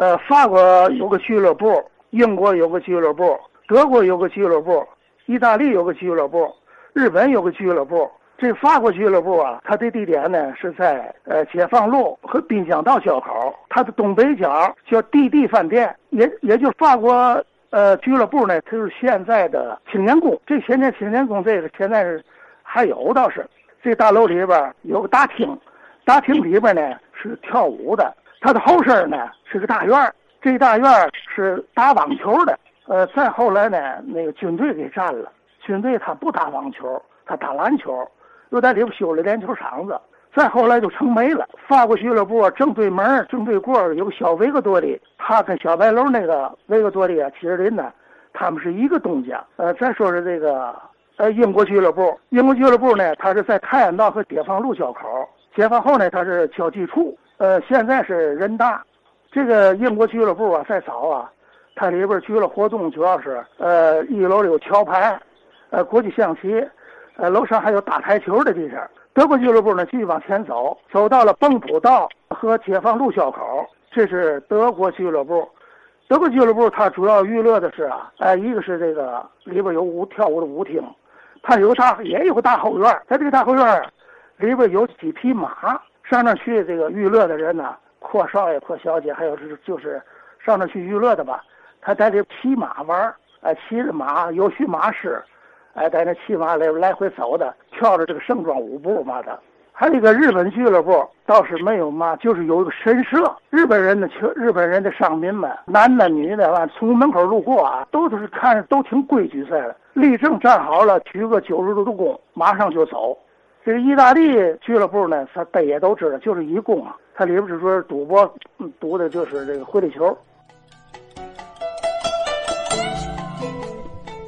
呃，法国有个俱乐部，英国有个俱乐部，德国有个俱乐部，意大利有个俱乐部，日本有个俱乐部。这法国俱乐部啊，它的地点呢是在呃解放路和滨江道交口，它的东北角叫蒂蒂饭店，也也就是法国呃俱乐部呢，它就是现在的青年宫。这现在青年宫这个现在是还有倒是，这大楼里边有个大厅，大厅里边呢是跳舞的，它的后身呢是个大院儿，这大院是打网球的。呃，再后来呢，那个军队给占了，军队他不打网球，他打篮球。又在里边修了篮球场子，再后来就成没了。法国俱乐部正对门正对过有个小维克多利，他跟小白楼那个维克多利啊，齐士林呢，他们是一个东家。呃，再说说这个呃英国俱乐部，英国俱乐部呢，它是在泰安道和解放路交口。解放后呢，它是交际处。呃，现在是人大。这个英国俱乐部啊，再早啊，它里边娱乐活动主要是呃一楼有桥牌，呃国际象棋。呃，楼上还有打台球的地方。德国俱乐部呢，继续往前走，走到了蚌埠道和解放路交口，这是德国俱乐部。德国俱乐部它主要娱乐的是啊，哎，一个是这个里边有舞跳舞的舞厅，它有大也有个大后院，在这个大后院里边有几匹马，上那去这个娱乐的人呢，阔少爷、阔小姐，还有是就是上那去娱乐的吧，他在这骑马玩哎，骑着马有驯马师。哎，在那骑马来来回走的，跳着这个盛装舞步嘛的。还有一个日本俱乐部倒是没有嘛，就是有一个神社。日本人的球，日本人的商民们，男的女的，完从门口路过啊，都是看着都挺规矩似的，立正站好了，鞠个九十度的躬，马上就走。这个意大利俱乐部呢，他大家都知道，就是一共啊，它里边就说赌博，赌的就是这个回力球。